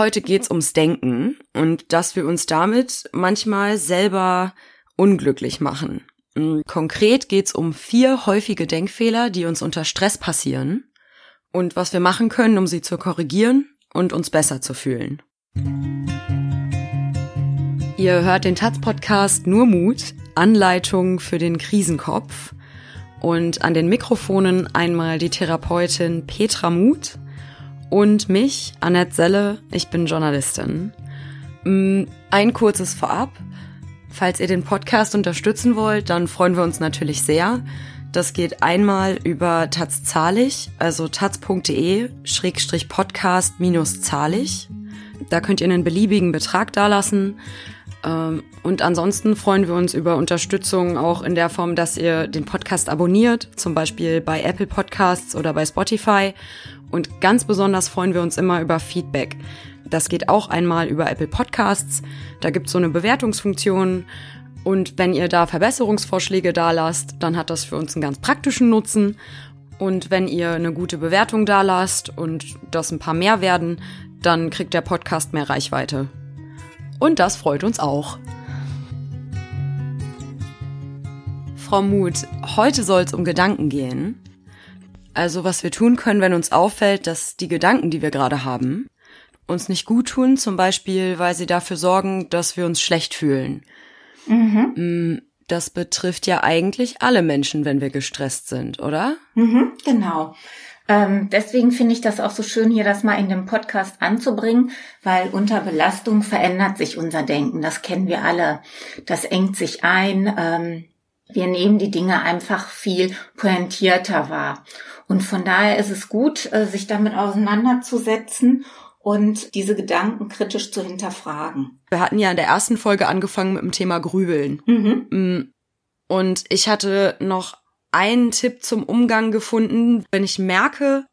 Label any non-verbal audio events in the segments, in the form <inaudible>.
Heute geht's ums Denken und dass wir uns damit manchmal selber unglücklich machen. Mm, konkret geht's um vier häufige Denkfehler, die uns unter Stress passieren und was wir machen können, um sie zu korrigieren und uns besser zu fühlen. Ihr hört den Taz-Podcast Nur Mut, Anleitung für den Krisenkopf. Und an den Mikrofonen einmal die Therapeutin Petra Muth und mich, Annette Selle. Ich bin Journalistin. Mm, ein kurzes Vorab. Falls ihr den Podcast unterstützen wollt, dann freuen wir uns natürlich sehr. Das geht einmal über Taz zahlig, also taz.de schrägstrich podcast minus zahlig. Da könnt ihr einen beliebigen Betrag dalassen. Ähm, und ansonsten freuen wir uns über Unterstützung auch in der Form, dass ihr den Podcast abonniert, zum Beispiel bei Apple Podcasts oder bei Spotify. Und ganz besonders freuen wir uns immer über Feedback. Das geht auch einmal über Apple Podcasts. Da gibt es so eine Bewertungsfunktion. Und wenn ihr da Verbesserungsvorschläge da lasst, dann hat das für uns einen ganz praktischen Nutzen. Und wenn ihr eine gute Bewertung da lasst und das ein paar mehr werden, dann kriegt der Podcast mehr Reichweite. Und das freut uns auch. Frau Muth, heute soll es um Gedanken gehen. Also was wir tun können, wenn uns auffällt, dass die Gedanken, die wir gerade haben, uns nicht gut tun, zum Beispiel, weil sie dafür sorgen, dass wir uns schlecht fühlen. Mhm. Mm, das betrifft ja eigentlich alle Menschen, wenn wir gestresst sind, oder? Mhm, genau. Ähm, deswegen finde ich das auch so schön, hier das mal in dem Podcast anzubringen, weil unter Belastung verändert sich unser Denken. Das kennen wir alle. Das engt sich ein. Ähm, wir nehmen die Dinge einfach viel pointierter wahr. Und von daher ist es gut, äh, sich damit auseinanderzusetzen und diese Gedanken kritisch zu hinterfragen. Wir hatten ja in der ersten Folge angefangen mit dem Thema Grübeln. Mhm. Mm, und ich hatte noch einen Tipp zum Umgang gefunden, wenn ich merke,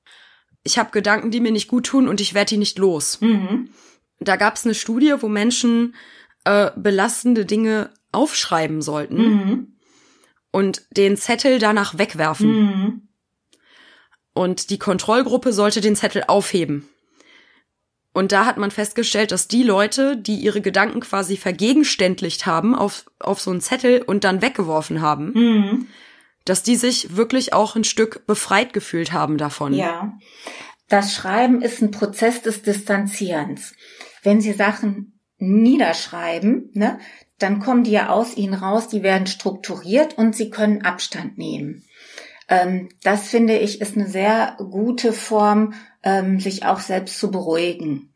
ich habe Gedanken, die mir nicht gut tun und ich werde die nicht los. Mhm. Da gab es eine Studie, wo Menschen äh, belastende Dinge aufschreiben sollten mhm. und den Zettel danach wegwerfen. Mhm. Und die Kontrollgruppe sollte den Zettel aufheben. Und da hat man festgestellt, dass die Leute, die ihre Gedanken quasi vergegenständlicht haben auf, auf so einen Zettel und dann weggeworfen haben, mhm dass die sich wirklich auch ein Stück befreit gefühlt haben davon. Ja. Das Schreiben ist ein Prozess des Distanzierens. Wenn Sie Sachen niederschreiben, ne, dann kommen die ja aus Ihnen raus, die werden strukturiert und Sie können Abstand nehmen. Ähm, das finde ich ist eine sehr gute Form, ähm, sich auch selbst zu beruhigen.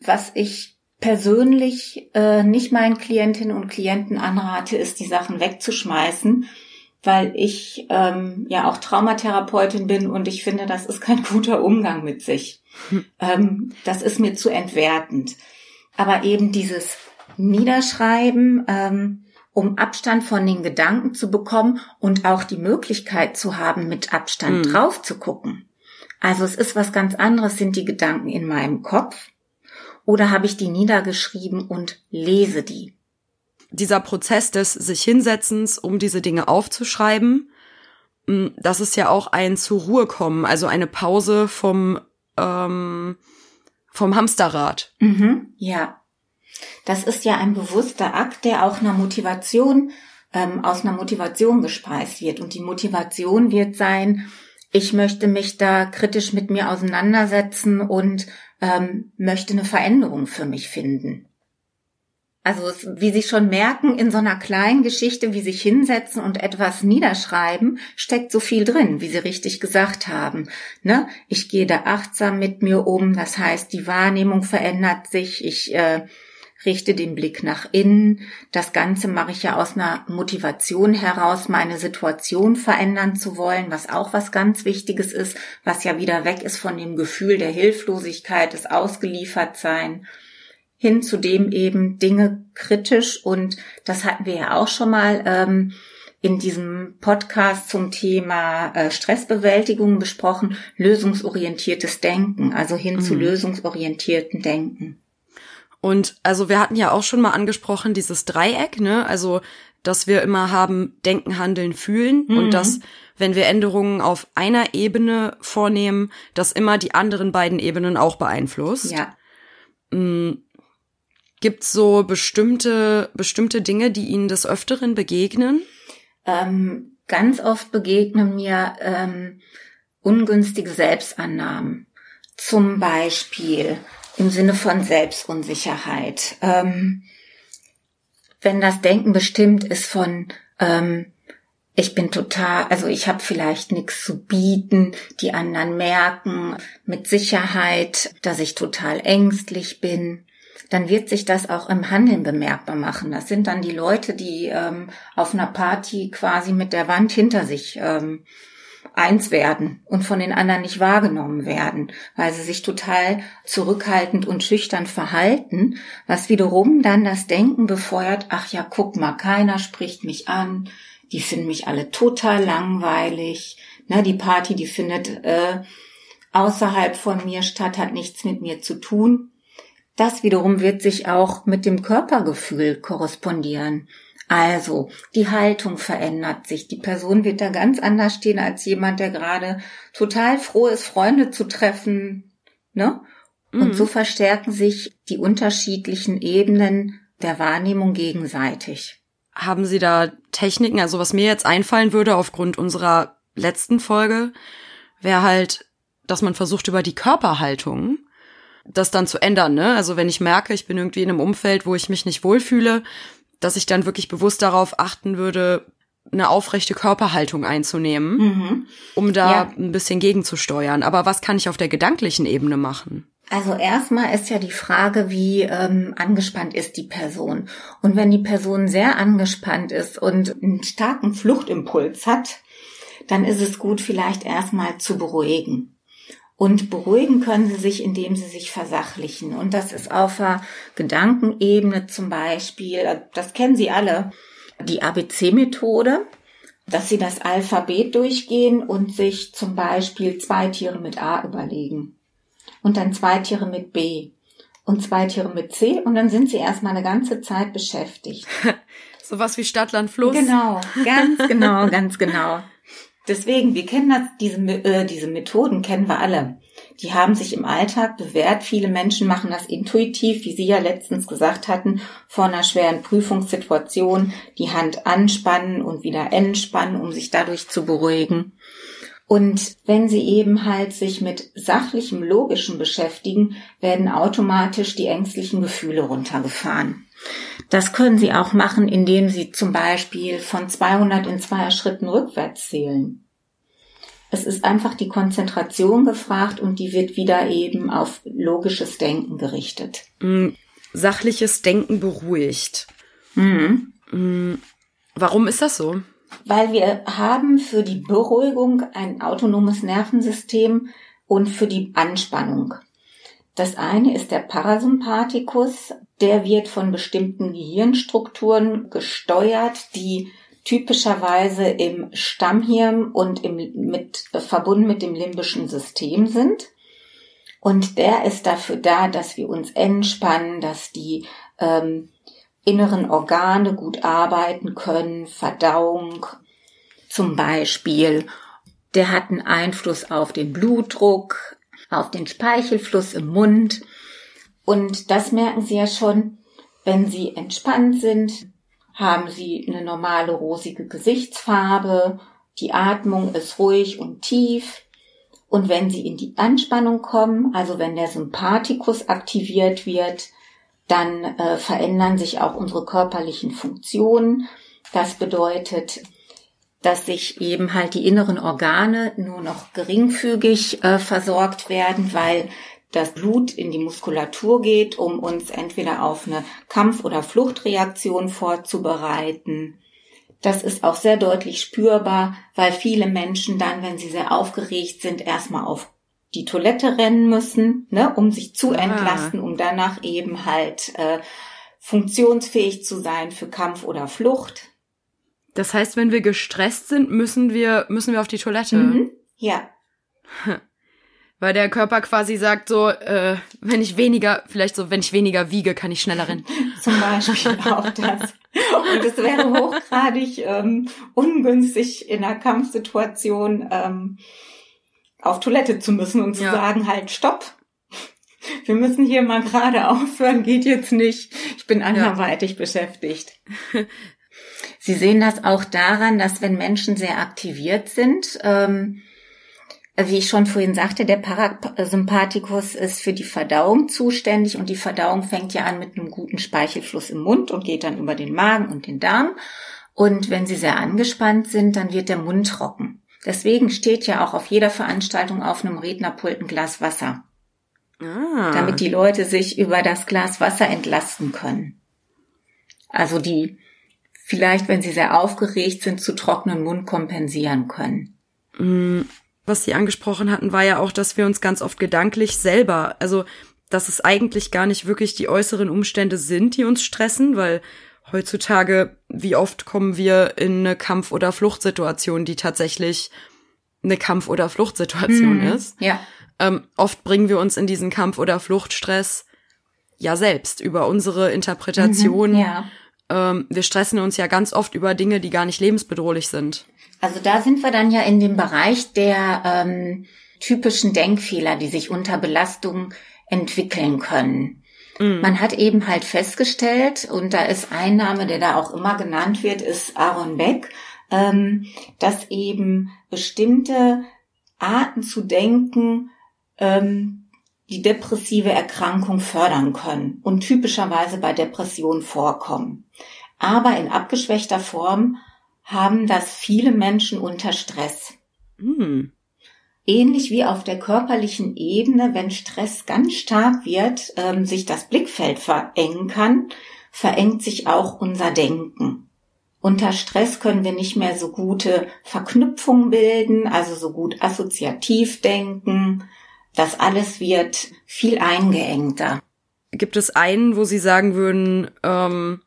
Was ich persönlich äh, nicht meinen Klientinnen und Klienten anrate, ist, die Sachen wegzuschmeißen, weil ich ähm, ja auch Traumatherapeutin bin und ich finde, das ist kein <laughs> guter Umgang mit sich. Hm. Ähm, das ist mir zu entwertend. Aber eben dieses Niederschreiben, ähm, um Abstand von den Gedanken zu bekommen und auch die Möglichkeit zu haben, mit Abstand mhm. drauf zu gucken. Also es ist was ganz anderes, sind die Gedanken in meinem Kopf oder habe ich die niedergeschrieben und lese die dieser Prozess des sich hinsetzens, um diese Dinge aufzuschreiben, mm, das ist ja auch ein zur Ruhe kommen, also eine Pause vom ähm, vom Hamsterrad. Mhm, ja, das ist ja ein bewusster Akt, der auch einer Motivation ähm, aus einer Motivation gespeist wird und die Motivation wird sein, ich möchte mich da kritisch mit mir auseinandersetzen und ähm, möchte eine Veränderung für mich finden. Also wie Sie schon merken, in so einer kleinen Geschichte, wie sich hinsetzen und etwas niederschreiben, steckt so viel drin, wie Sie richtig gesagt haben. Ne? Ich gehe da achtsam mit mir um, das heißt, die Wahrnehmung verändert sich, ich äh, richte den Blick nach innen. Das Ganze mache ich ja aus einer Motivation heraus, meine Situation verändern zu wollen, was auch was ganz Wichtiges ist, was ja wieder weg ist von dem Gefühl der Hilflosigkeit, des Ausgeliefertsein hin zu dem eben Dinge kritisch und das hatten wir ja auch schon mal ähm, in diesem Podcast zum Thema äh, Stressbewältigung besprochen, lösungsorientiertes Denken, also hin mhm. zu lösungsorientierten Denken. Und also wir hatten ja auch schon mal angesprochen, dieses Dreieck, ne? Also, dass wir immer haben, denken, handeln, fühlen mhm. und dass, wenn wir Änderungen auf einer Ebene vornehmen, das immer die anderen beiden Ebenen auch beeinflusst. Ja. Hm, Gibt's so bestimmte, bestimmte Dinge, die Ihnen des Öfteren begegnen? Ähm, ganz oft begegnen mir ähm, ungünstige Selbstannahmen. Zum Beispiel im Sinne von Selbstunsicherheit. Ähm, wenn das Denken bestimmt ist von ähm, ich bin total, also ich habe vielleicht nichts zu bieten, die anderen merken mit Sicherheit, dass ich total ängstlich bin, dann wird sich das auch im Handeln bemerkbar machen. Das sind dann die Leute, die ähm, auf einer Party quasi mit der Wand hinter sich ähm, eins werden und von den anderen nicht wahrgenommen werden, weil sie sich total zurückhaltend und schüchtern verhalten, was wiederum dann das Denken befeuert, ach ja, guck mal, keiner spricht mich an, die finden mich alle total langweilig. Na, die Party, die findet äh, außerhalb von mir statt, hat nichts mit mir zu tun. Das wiederum wird sich auch mit dem Körpergefühl korrespondieren. Also, die Haltung verändert sich. Die Person wird da ganz anders stehen als jemand, der gerade total froh ist, Freunde zu treffen. Ne? Und mhm. so verstärken sich die unterschiedlichen Ebenen der Wahrnehmung gegenseitig. Haben Sie da Techniken? Also was mir jetzt einfallen würde aufgrund unserer letzten Folge, wäre halt, dass man versucht über die Körperhaltung das dann zu ändern. Ne? Also wenn ich merke, ich bin irgendwie in einem Umfeld, wo ich mich nicht wohlfühle, dass ich dann wirklich bewusst darauf achten würde, eine aufrechte Körperhaltung einzunehmen, mhm. um da ja. ein bisschen gegenzusteuern. Aber was kann ich auf der gedanklichen Ebene machen? Also erstmal ist ja die Frage, wie ähm, angespannt ist die Person. Und wenn die Person sehr angespannt ist und einen starken Fluchtimpuls hat, dann ist es gut, vielleicht erstmal zu beruhigen. Und beruhigen können sie sich, indem sie sich versachlichen. Und das ist auf der Gedankenebene zum Beispiel, das kennen Sie alle, die ABC-Methode, dass Sie das Alphabet durchgehen und sich zum Beispiel zwei Tiere mit A überlegen und dann zwei Tiere mit B und zwei Tiere mit C und dann sind sie erstmal eine ganze Zeit beschäftigt. <laughs> Sowas wie Stadtland Fluss. Genau, ganz genau, <laughs> ganz genau. Deswegen, wir kennen das, diese, äh, diese Methoden kennen wir alle. Die haben sich im Alltag bewährt. Viele Menschen machen das intuitiv, wie Sie ja letztens gesagt hatten, vor einer schweren Prüfungssituation die Hand anspannen und wieder entspannen, um sich dadurch zu beruhigen. Und wenn Sie eben halt sich mit sachlichem, logischem beschäftigen, werden automatisch die ängstlichen Gefühle runtergefahren. Das können Sie auch machen, indem Sie zum Beispiel von 200 in zwei Schritten rückwärts zählen. Es ist einfach die Konzentration gefragt und die wird wieder eben auf logisches Denken gerichtet. Mm, sachliches Denken beruhigt. Mhm. Mm, warum ist das so? weil wir haben für die Beruhigung ein autonomes Nervensystem und für die Anspannung. Das eine ist der Parasympathikus, der wird von bestimmten Gehirnstrukturen gesteuert, die typischerweise im Stammhirn und im, mit, verbunden mit dem limbischen System sind. Und der ist dafür da, dass wir uns entspannen, dass die ähm, inneren Organe gut arbeiten können, Verdauung zum Beispiel. Der hat einen Einfluss auf den Blutdruck, auf den Speichelfluss im Mund. Und das merken Sie ja schon, wenn Sie entspannt sind, haben Sie eine normale rosige Gesichtsfarbe, die Atmung ist ruhig und tief. Und wenn Sie in die Anspannung kommen, also wenn der Sympathikus aktiviert wird, dann äh, verändern sich auch unsere körperlichen Funktionen. Das bedeutet, dass sich eben halt die inneren Organe nur noch geringfügig äh, versorgt werden, weil das Blut in die Muskulatur geht, um uns entweder auf eine Kampf- oder Fluchtreaktion vorzubereiten. Das ist auch sehr deutlich spürbar, weil viele Menschen dann, wenn sie sehr aufgeregt sind, erstmal auf die Toilette rennen müssen, ne, um sich zu ah. entlasten, um danach eben halt äh, funktionsfähig zu sein für Kampf oder Flucht. Das heißt, wenn wir gestresst sind, müssen wir müssen wir auf die Toilette. Mhm. Ja. <laughs> Weil der Körper quasi sagt so, äh, wenn ich weniger, vielleicht so, wenn ich weniger wiege, kann ich schneller rennen. <laughs> Zum Beispiel auch das. Und es wäre hochgradig ähm, ungünstig in einer Kampfsituation ähm, auf Toilette zu müssen und zu ja. sagen, halt, stopp. Wir müssen hier mal gerade aufhören, geht jetzt nicht. Ich bin anderweitig ja. beschäftigt. <laughs> Sie sehen das auch daran, dass wenn Menschen sehr aktiviert sind, ähm, wie ich schon vorhin sagte, der Parasympathikus ist für die Verdauung zuständig und die Verdauung fängt ja an mit einem guten Speichelfluss im Mund und geht dann über den Magen und den Darm. Und wenn sie sehr angespannt sind, dann wird der Mund trocken. Deswegen steht ja auch auf jeder Veranstaltung auf einem Rednerpult ein Glas Wasser. Ah. Damit die Leute sich über das Glas Wasser entlasten können. Also die vielleicht, wenn sie sehr aufgeregt sind, zu trockenen Mund kompensieren können. Mm, was Sie angesprochen hatten, war ja auch, dass wir uns ganz oft gedanklich selber, also dass es eigentlich gar nicht wirklich die äußeren Umstände sind, die uns stressen, weil heutzutage, wie oft kommen wir in eine Kampf- oder Fluchtsituation, die tatsächlich eine Kampf- oder Fluchtsituation mhm, ist. Ja. Ähm, oft bringen wir uns in diesen Kampf- oder Fluchtstress ja selbst über unsere Interpretation. Mhm, ja. Ähm, wir stressen uns ja ganz oft über Dinge, die gar nicht lebensbedrohlich sind. Also da sind wir dann ja in dem Bereich der ähm, typischen Denkfehler, die sich unter Belastung entwickeln können. Mhm. Man hat eben halt festgestellt, und da ist ein Name, der da auch immer genannt wird, ist Aaron Beck, ähm, dass eben bestimmte Arten zu denken ähm, die depressive Erkrankung fördern können und typischerweise bei Depressionen vorkommen. Aber in abgeschwächter Form haben das viele Menschen unter Stress. Mhm. Ähnlich wie auf der körperlichen Ebene, wenn Stress ganz stark wird, ähm, sich das Blickfeld verengen kann, verengt sich auch unser Denken. Unter Stress können wir nicht mehr so gute Verknüpfungen bilden, also so gut assoziativ denken. Das alles wird viel eingeengter. Gibt es einen, wo Sie sagen würden, ähm,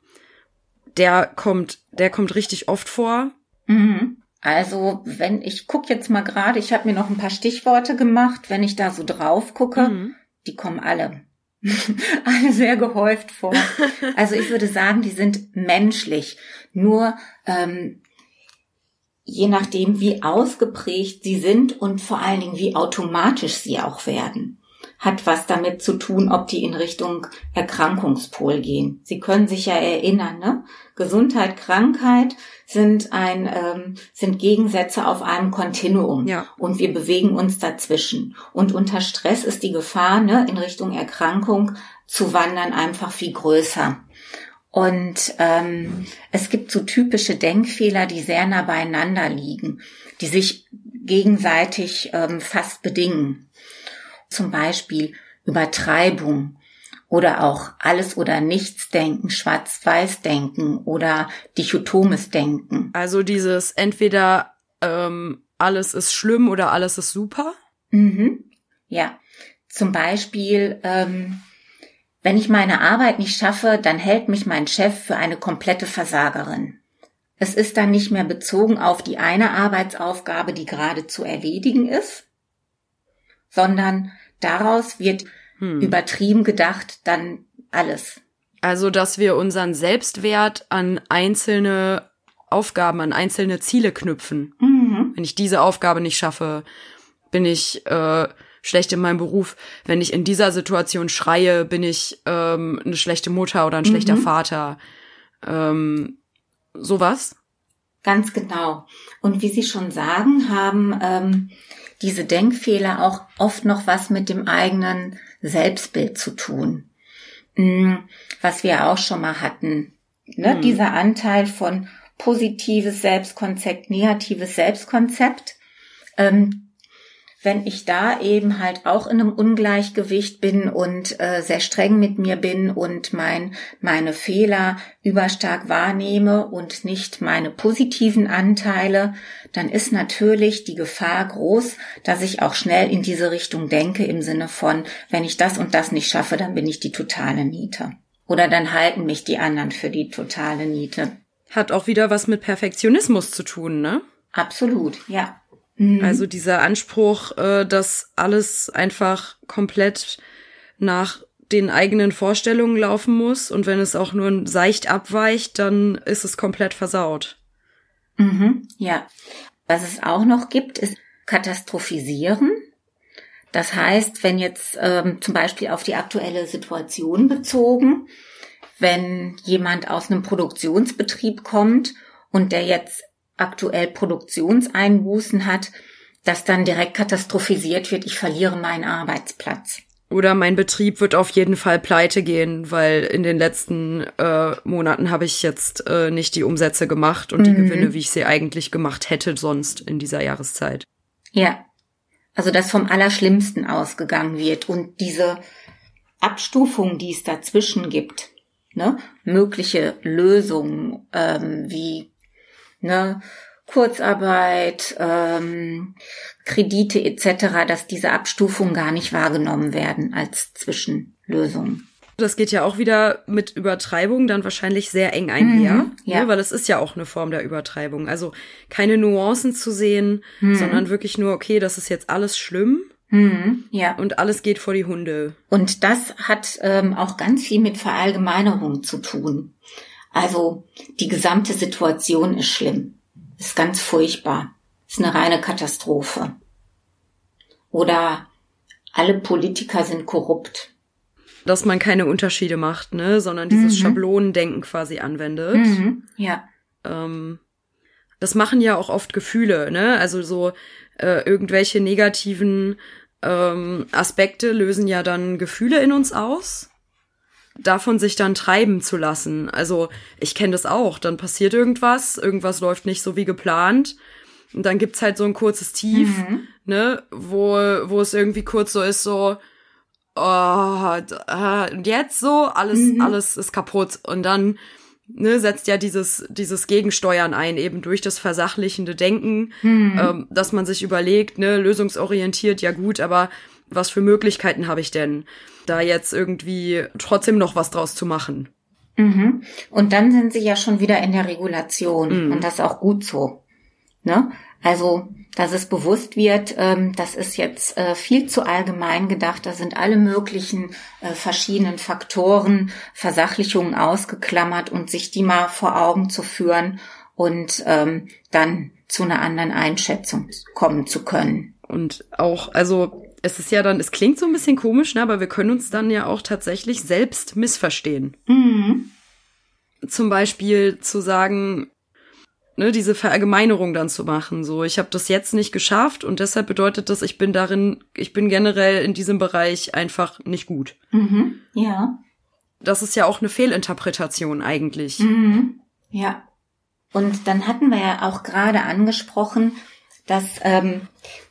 der kommt, der kommt richtig oft vor? Mhm. Also, wenn ich guck jetzt mal gerade, ich habe mir noch ein paar Stichworte gemacht, wenn ich da so drauf gucke, mhm. die kommen alle. <laughs> alle sehr gehäuft vor. <laughs> Also ich würde sagen, die sind menschlich. Nur ähm, je nachdem, wie ausgeprägt sie sind und vor allen Dingen, wie automatisch sie auch werden hat was damit zu tun, ob die in Richtung Erkrankungspol gehen. Sie können sich ja erinnern, ne? Gesundheit, Krankheit sind ein ähm, sind Gegensätze auf einem Kontinuum ja. und wir bewegen uns dazwischen. Und unter Stress ist die Gefahr, ne, in Richtung Erkrankung zu wandern, einfach viel größer. Und ähm, es gibt so typische Denkfehler, die sehr nah beieinander liegen, die sich gegenseitig ähm, fast bedingen zum Beispiel Übertreibung oder auch alles oder nichts denken, schwarz-weiß denken oder dichotomes Denken. Also dieses entweder ähm, alles ist schlimm oder alles ist super? Mhm. Ja, zum Beispiel, ähm, wenn ich meine Arbeit nicht schaffe, dann hält mich mein Chef für eine komplette Versagerin. Es ist dann nicht mehr bezogen auf die eine Arbeitsaufgabe, die gerade zu erledigen ist, sondern daraus wird hm. übertrieben gedacht dann alles. Also, dass wir unseren Selbstwert an einzelne Aufgaben, an einzelne Ziele knüpfen. Mhm. Wenn ich diese Aufgabe nicht schaffe, bin ich äh, schlecht in meinem Beruf. Wenn ich in dieser Situation schreie, bin ich ähm, eine schlechte Mutter oder ein schlechter mhm. Vater. Ähm, sowas? Ganz genau. Und wie Sie schon sagen, haben ähm, diese Denkfehler auch oft noch was mit dem eigenen Selbstbild zu tun. Hm, was wir auch schon mal hatten. Ne? Mhm. Dieser Anteil von positives Selbstkonzept, negatives Selbstkonzept. Ähm, wenn ich da eben halt auch in einem Ungleichgewicht bin und äh, sehr streng mit mir bin und mein, meine Fehler überstark wahrnehme und nicht meine positiven Anteile, dann ist natürlich die Gefahr groß, dass ich auch schnell in diese Richtung denke im Sinne von, wenn ich das und das nicht schaffe, dann bin ich die totale Niete. Oder dann halten mich die anderen für die totale Niete. Hat auch wieder was mit Perfektionismus zu tun, ne? Absolut, ja. Mhm. Also dieser Anspruch, äh, dass alles einfach komplett nach den eigenen Vorstellungen laufen muss und wenn es auch nur seicht abweicht, dann ist es komplett versaut. Mhm, ja. Was es auch noch gibt, ist Katastrophisieren. Das heißt, wenn jetzt ähm, zum Beispiel auf die aktuelle Situation bezogen, wenn jemand aus einem Produktionsbetrieb kommt und der jetzt aktuell Produktionseinbußen hat, dass dann direkt katastrophisiert wird, ich verliere meinen Arbeitsplatz. Oder mein Betrieb wird auf jeden Fall pleite gehen, weil in den letzten äh, Monaten habe ich jetzt äh, nicht die Umsätze gemacht und mhm. die Gewinne, wie ich sie eigentlich gemacht hätte sonst in dieser Jahreszeit. Ja. Also dass vom Allerschlimmsten ausgegangen wird und diese Abstufung, die es dazwischen gibt, ne, mögliche Lösungen ähm, wie ne, Kurzarbeit, ähm, Kredite etc., dass diese Abstufungen gar nicht wahrgenommen werden als Zwischenlösung. Das geht ja auch wieder mit Übertreibung dann wahrscheinlich sehr eng einher, mhm, ja. ne, weil es ist ja auch eine Form der Übertreibung. Also keine Nuancen zu sehen, mhm. sondern wirklich nur, okay, das ist jetzt alles schlimm. Mhm, ja. Und alles geht vor die Hunde. Und das hat ähm, auch ganz viel mit Verallgemeinerung zu tun. Also die gesamte Situation ist schlimm, ist ganz furchtbar, ist eine reine Katastrophe. Oder alle Politiker sind korrupt. Dass man keine Unterschiede macht, ne, sondern dieses mhm. Schablonendenken quasi anwendet. Mhm. Ja. Ähm, das machen ja auch oft Gefühle, ne? Also so äh, irgendwelche negativen ähm, Aspekte lösen ja dann Gefühle in uns aus. Davon sich dann treiben zu lassen. Also ich kenne das auch. Dann passiert irgendwas, irgendwas läuft nicht so wie geplant. Und dann gibt's halt so ein kurzes Tief, mhm. ne, wo, wo es irgendwie kurz so ist, so, oh, und jetzt so, alles, mhm. alles ist kaputt. Und dann ne, setzt ja dieses, dieses Gegensteuern ein, eben durch das versachlichende Denken, mhm. ähm, dass man sich überlegt, ne, lösungsorientiert, ja gut, aber was für Möglichkeiten habe ich denn, da jetzt irgendwie trotzdem noch was draus zu machen? Mhm. Und dann sind sie ja schon wieder in der Regulation mhm. und das ist auch gut so. Ne? Also, dass es bewusst wird, ähm, das ist jetzt äh, viel zu allgemein gedacht. Da sind alle möglichen äh, verschiedenen Faktoren, Versachlichungen ausgeklammert und sich die mal vor Augen zu führen und ähm, dann zu einer anderen Einschätzung kommen zu können. Und auch, also es ist ja dann, es klingt so ein bisschen komisch, ne, aber wir können uns dann ja auch tatsächlich selbst missverstehen. Mhm. Zum Beispiel zu sagen, ne, diese Verallgemeinerung dann zu machen. So, ich habe das jetzt nicht geschafft und deshalb bedeutet das, ich bin darin, ich bin generell in diesem Bereich einfach nicht gut. Mhm. Ja. Das ist ja auch eine Fehlinterpretation eigentlich. Mhm. Ja. Und dann hatten wir ja auch gerade angesprochen, dass ähm,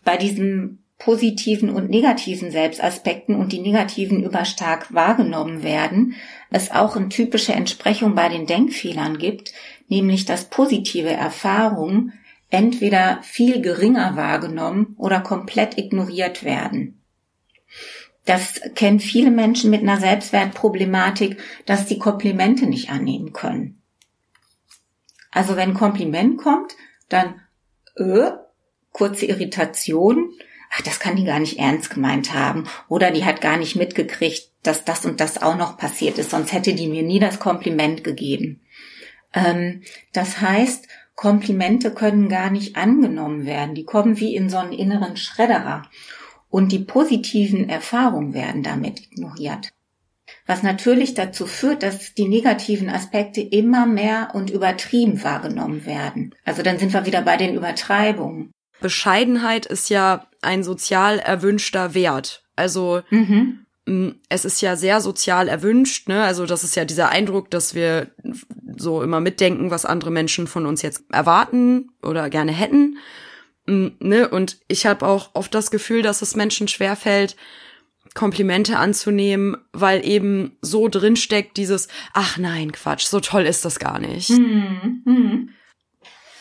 bei diesen positiven und negativen Selbstaspekten und die negativen überstark wahrgenommen werden, es auch eine typische Entsprechung bei den Denkfehlern gibt, nämlich dass positive Erfahrungen entweder viel geringer wahrgenommen oder komplett ignoriert werden. Das kennen viele Menschen mit einer Selbstwertproblematik, dass die Komplimente nicht annehmen können. Also wenn Kompliment kommt, dann äh, kurze Irritation, ach, das kann die gar nicht ernst gemeint haben. Oder die hat gar nicht mitgekriegt, dass das und das auch noch passiert ist, sonst hätte die mir nie das Kompliment gegeben. Ähm, das heißt, Komplimente können gar nicht angenommen werden. Die kommen wie in so einen inneren Schredderer. Und die positiven Erfahrungen werden damit ignoriert. Was natürlich dazu führt, dass die negativen Aspekte immer mehr und übertrieben wahrgenommen werden. Also dann sind wir wieder bei den Übertreibungen. Bescheidenheit ist ja ein sozial erwünschter Wert. Also mhm. es ist ja sehr sozial erwünscht, ne? Also das ist ja dieser Eindruck, dass wir so immer mitdenken, was andere Menschen von uns jetzt erwarten oder gerne hätten. Ne? Und ich habe auch oft das Gefühl, dass es Menschen schwerfällt, Komplimente anzunehmen, weil eben so drinsteckt dieses, ach nein, Quatsch, so toll ist das gar nicht. Mhm. Mhm.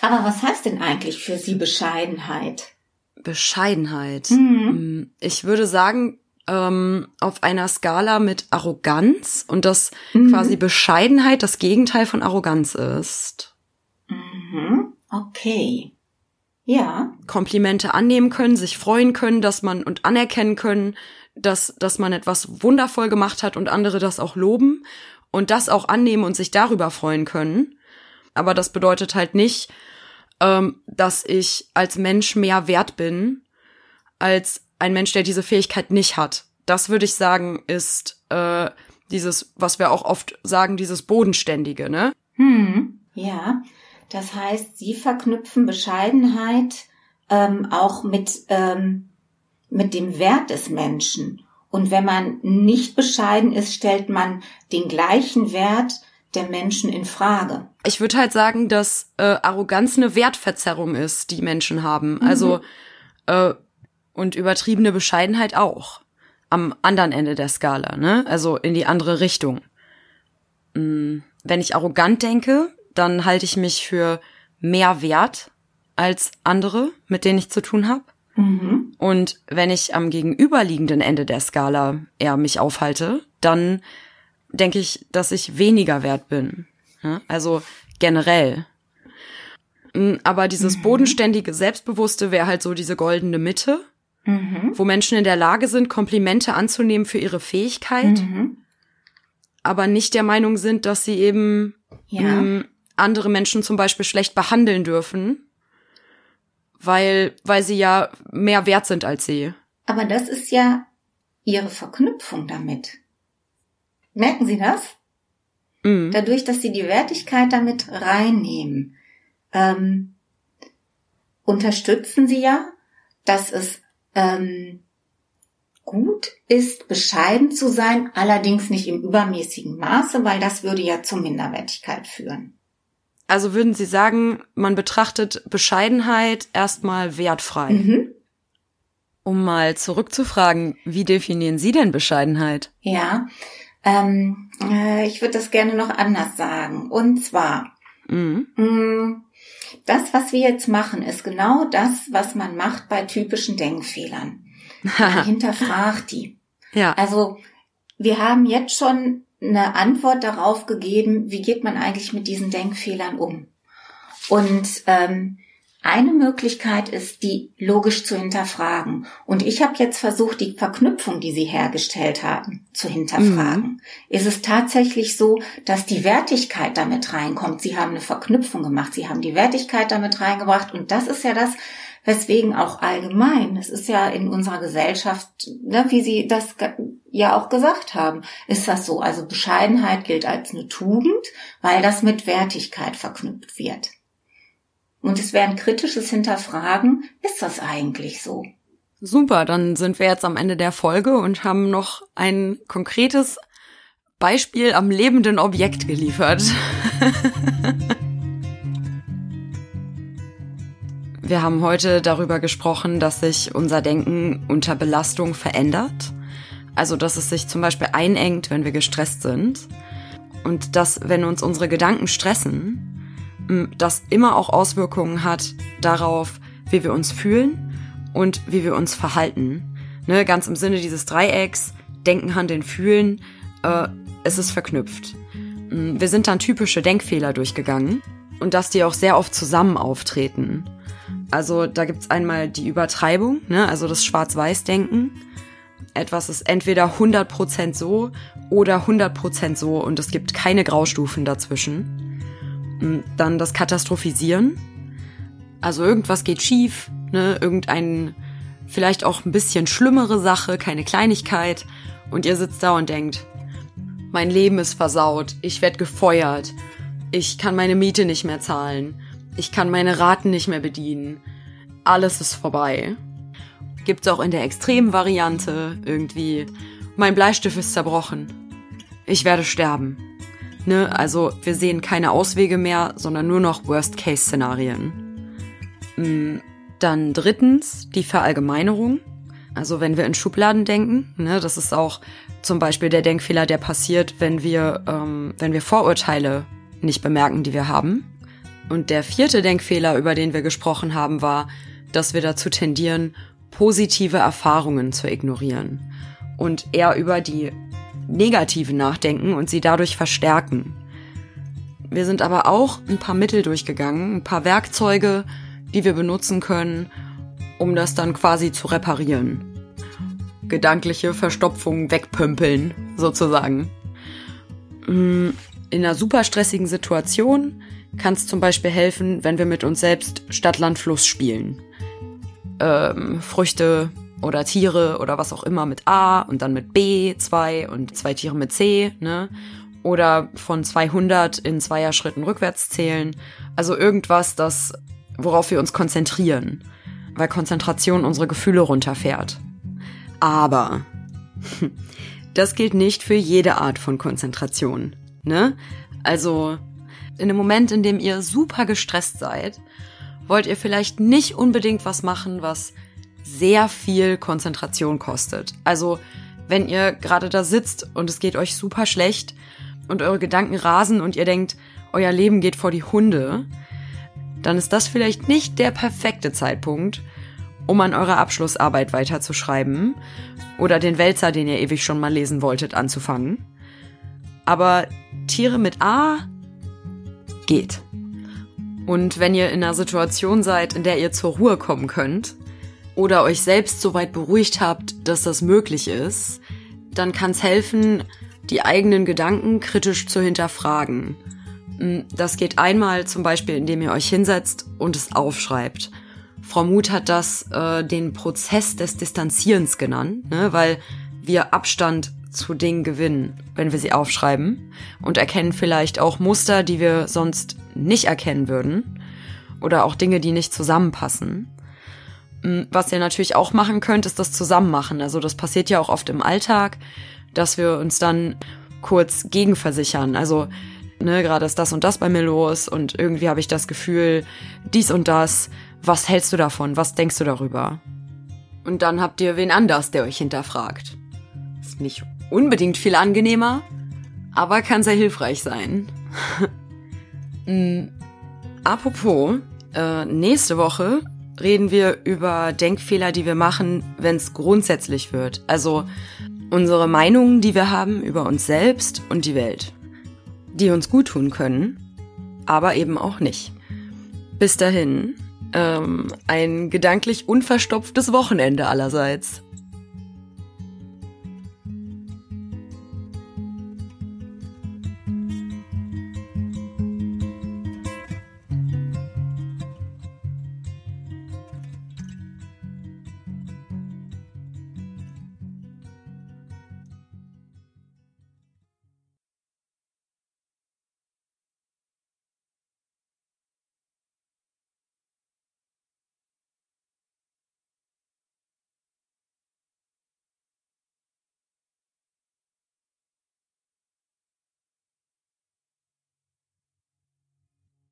Aber was heißt denn eigentlich für Sie Bescheidenheit? Bescheidenheit. Mhm. Mm, ich würde sagen, ähm, auf einer Skala mit Arroganz und dass mhm. quasi Bescheidenheit das Gegenteil von Arroganz ist. Mhm. Okay. Ja. Komplimente annehmen können, sich freuen können, dass man und anerkennen können, dass, dass man etwas wundervoll gemacht hat und andere das auch loben und das auch annehmen und sich darüber freuen können. Aber das bedeutet halt nicht, ähm, dass ich als Mensch mehr wert bin als ein Mensch, der diese Fähigkeit nicht hat. Das würde ich sagen, ist äh, dieses, was wir auch oft sagen, dieses Bodenständige, ne? Hm, ja. Das heißt, Sie verknüpfen Bescheidenheit ähm, auch mit, ähm, mit dem Wert des Menschen. Und wenn man nicht bescheiden ist, stellt man den gleichen Wert der Menschen in Frage. Ich würde halt sagen, dass äh, Arroganz eine Wertverzerrung ist, die Menschen haben. Mhm. Also äh, und übertriebene Bescheidenheit auch. Am anderen Ende der Skala, ne? Also in die andere Richtung. Mm, wenn ich arrogant denke, dann halte ich mich für mehr wert als andere, mit denen ich zu tun habe. Mhm. Und wenn ich am gegenüberliegenden Ende der Skala eher mich aufhalte, dann denke ich, dass ich weniger wert bin. Ja? Also generell. Aber dieses mhm. bodenständige, selbstbewusste wäre halt so diese goldene Mitte, mhm. wo Menschen in der Lage sind, Komplimente anzunehmen für ihre Fähigkeit, mhm. aber nicht der Meinung sind, dass sie eben ja. mm, andere Menschen zum Beispiel schlecht behandeln dürfen, weil, weil sie ja mehr wert sind als sie. Aber das ist ja ihre Verknüpfung damit. Merken Sie das? Mhm. Dadurch, dass Sie die Wertigkeit damit reinnehmen, ähm, unterstützen Sie ja, dass es ähm, gut ist, bescheiden zu sein, allerdings nicht im übermäßigen Maße, weil das würde ja zur Minderwertigkeit führen. Also würden Sie sagen, man betrachtet Bescheidenheit erstmal wertfrei. Mhm. Um mal zurückzufragen, wie definieren Sie denn Bescheidenheit? Ja, ähm, äh, ich würde das gerne noch anders sagen. Und zwar, mhm. mh, mm, das, was wir jetzt machen, ist genau das, was man macht bei typischen Denkfehlern. Man <laughs> hinterfragt die. Ja. Also wir haben jetzt schon eine Antwort darauf gegeben, wie geht man eigentlich mit diesen Denkfehlern um. Und ähm, eine Möglichkeit ist, die logisch zu hinterfragen. Und ich habe jetzt versucht, die Verknüpfung, die Sie hergestellt haben, zu hinterfragen. Mhm. Ist es tatsächlich so, dass die Wertigkeit damit reinkommt? Sie haben eine Verknüpfung gemacht, Sie haben die Wertigkeit damit reingebracht. Und das ist ja das, weswegen auch allgemein, es ist ja in unserer Gesellschaft, ne, wie Sie das ja auch gesagt haben, ist das so. Also Bescheidenheit gilt als eine Tugend, weil das mit Wertigkeit verknüpft wird. Und es wäre ein kritisches Hinterfragen, ist das eigentlich so? Super, dann sind wir jetzt am Ende der Folge und haben noch ein konkretes Beispiel am lebenden Objekt geliefert. <laughs> wir haben heute darüber gesprochen, dass sich unser Denken unter Belastung verändert. Also, dass es sich zum Beispiel einengt, wenn wir gestresst sind. Und dass, wenn uns unsere Gedanken stressen, das immer auch Auswirkungen hat darauf, wie wir uns fühlen und wie wir uns verhalten. Ne, ganz im Sinne dieses Dreiecks, Denken, Handeln, Fühlen, äh, es ist verknüpft. Wir sind dann typische Denkfehler durchgegangen und dass die auch sehr oft zusammen auftreten. Also da gibt's einmal die Übertreibung, ne, also das Schwarz-Weiß-Denken. Etwas ist entweder 100% so oder 100% so und es gibt keine Graustufen dazwischen. Dann das Katastrophisieren. Also irgendwas geht schief, ne, irgendein vielleicht auch ein bisschen schlimmere Sache, keine Kleinigkeit. Und ihr sitzt da und denkt, mein Leben ist versaut, ich werde gefeuert, ich kann meine Miete nicht mehr zahlen, ich kann meine Raten nicht mehr bedienen, alles ist vorbei. Gibt's auch in der extremen Variante irgendwie, mein Bleistift ist zerbrochen, ich werde sterben. Ne? Also wir sehen keine Auswege mehr, sondern nur noch Worst-Case-Szenarien. Mm, dann drittens die Verallgemeinerung. Also wenn wir in Schubladen denken, ne, das ist auch zum Beispiel der Denkfehler, der passiert, wenn wir, ähm, wenn wir Vorurteile nicht bemerken, die wir haben. Und der vierte Denkfehler, über den wir gesprochen haben, war, dass wir dazu tendieren, positive Erfahrungen zu ignorieren und eher über die negative nachdenken und sie dadurch verstärken. Wir sind aber auch ein paar Mittel durchgegangen, ein paar Werkzeuge, die wir benutzen können, um das dann quasi zu reparieren. Gedankliche Verstopfung wegpümpeln, sozusagen. Mm, in einer super stressigen Situation kann es zum Beispiel helfen, wenn wir mit uns selbst Stadt, Land, Fluss spielen. Ähm, Früchte oder Tiere oder was auch immer mit A und dann mit B zwei und zwei Tiere mit C, ne? Oder von 200 in Zweierschritten rückwärts zählen. Also irgendwas, das, worauf wir uns konzentrieren. Weil Konzentration unsere Gefühle runterfährt. Aber <laughs> das gilt nicht für jede Art von Konzentration, ne? Also in dem Moment, in dem ihr super gestresst seid, wollt ihr vielleicht nicht unbedingt was machen, was sehr viel Konzentration kostet. Also, wenn ihr gerade da sitzt und es geht euch super schlecht und eure Gedanken rasen und ihr denkt, euer Leben geht vor die Hunde, dann ist das vielleicht nicht der perfekte Zeitpunkt, um an eurer Abschlussarbeit weiterzuschreiben oder den Wälzer, den ihr ewig schon mal lesen wolltet, anzufangen. Aber Tiere mit A geht. Und wenn ihr in einer Situation seid, in der ihr zur Ruhe kommen könnt oder euch selbst so weit beruhigt habt, dass das möglich ist, dann kann es helfen, die eigenen Gedanken kritisch zu hinterfragen. Hm, das geht einmal zum Beispiel, indem ihr euch hinsetzt und es aufschreibt. Frau Muth hat das äh, den Prozess des Distanzierens genannt, ne, weil wir Abstand zu Dingen gewinnen, wenn wir sie aufschreiben und erkennen vielleicht auch Muster, die wir sonst nicht erkennen würden oder auch Dinge, die nicht zusammenpassen. Hm, was ihr natürlich auch machen könnt, ist das Zusammenmachen. Also das passiert ja auch oft im Alltag, dass wir uns dann kurz gegenversichern. Also ne, gerade ist das und das bei mir los und irgendwie habe ich das Gefühl, dies und das. Was hältst du davon? Was denkst du darüber? Und dann habt ihr wen anders, der euch hinterfragt. Ist nicht unbedingt viel angenehmer, aber kann sehr hilfreich sein. Mm, <laughs> apropos, äh, nächste Woche reden wir über Denkfehler, die wir machen, wenn es grundsätzlich wird. Also unsere Meinungen, die wir haben über uns selbst und die Welt. Die uns gut tun können, aber eben auch nicht. Bis dahin, ähm, ein gedanklich unverstopftes Wochenende allerseits.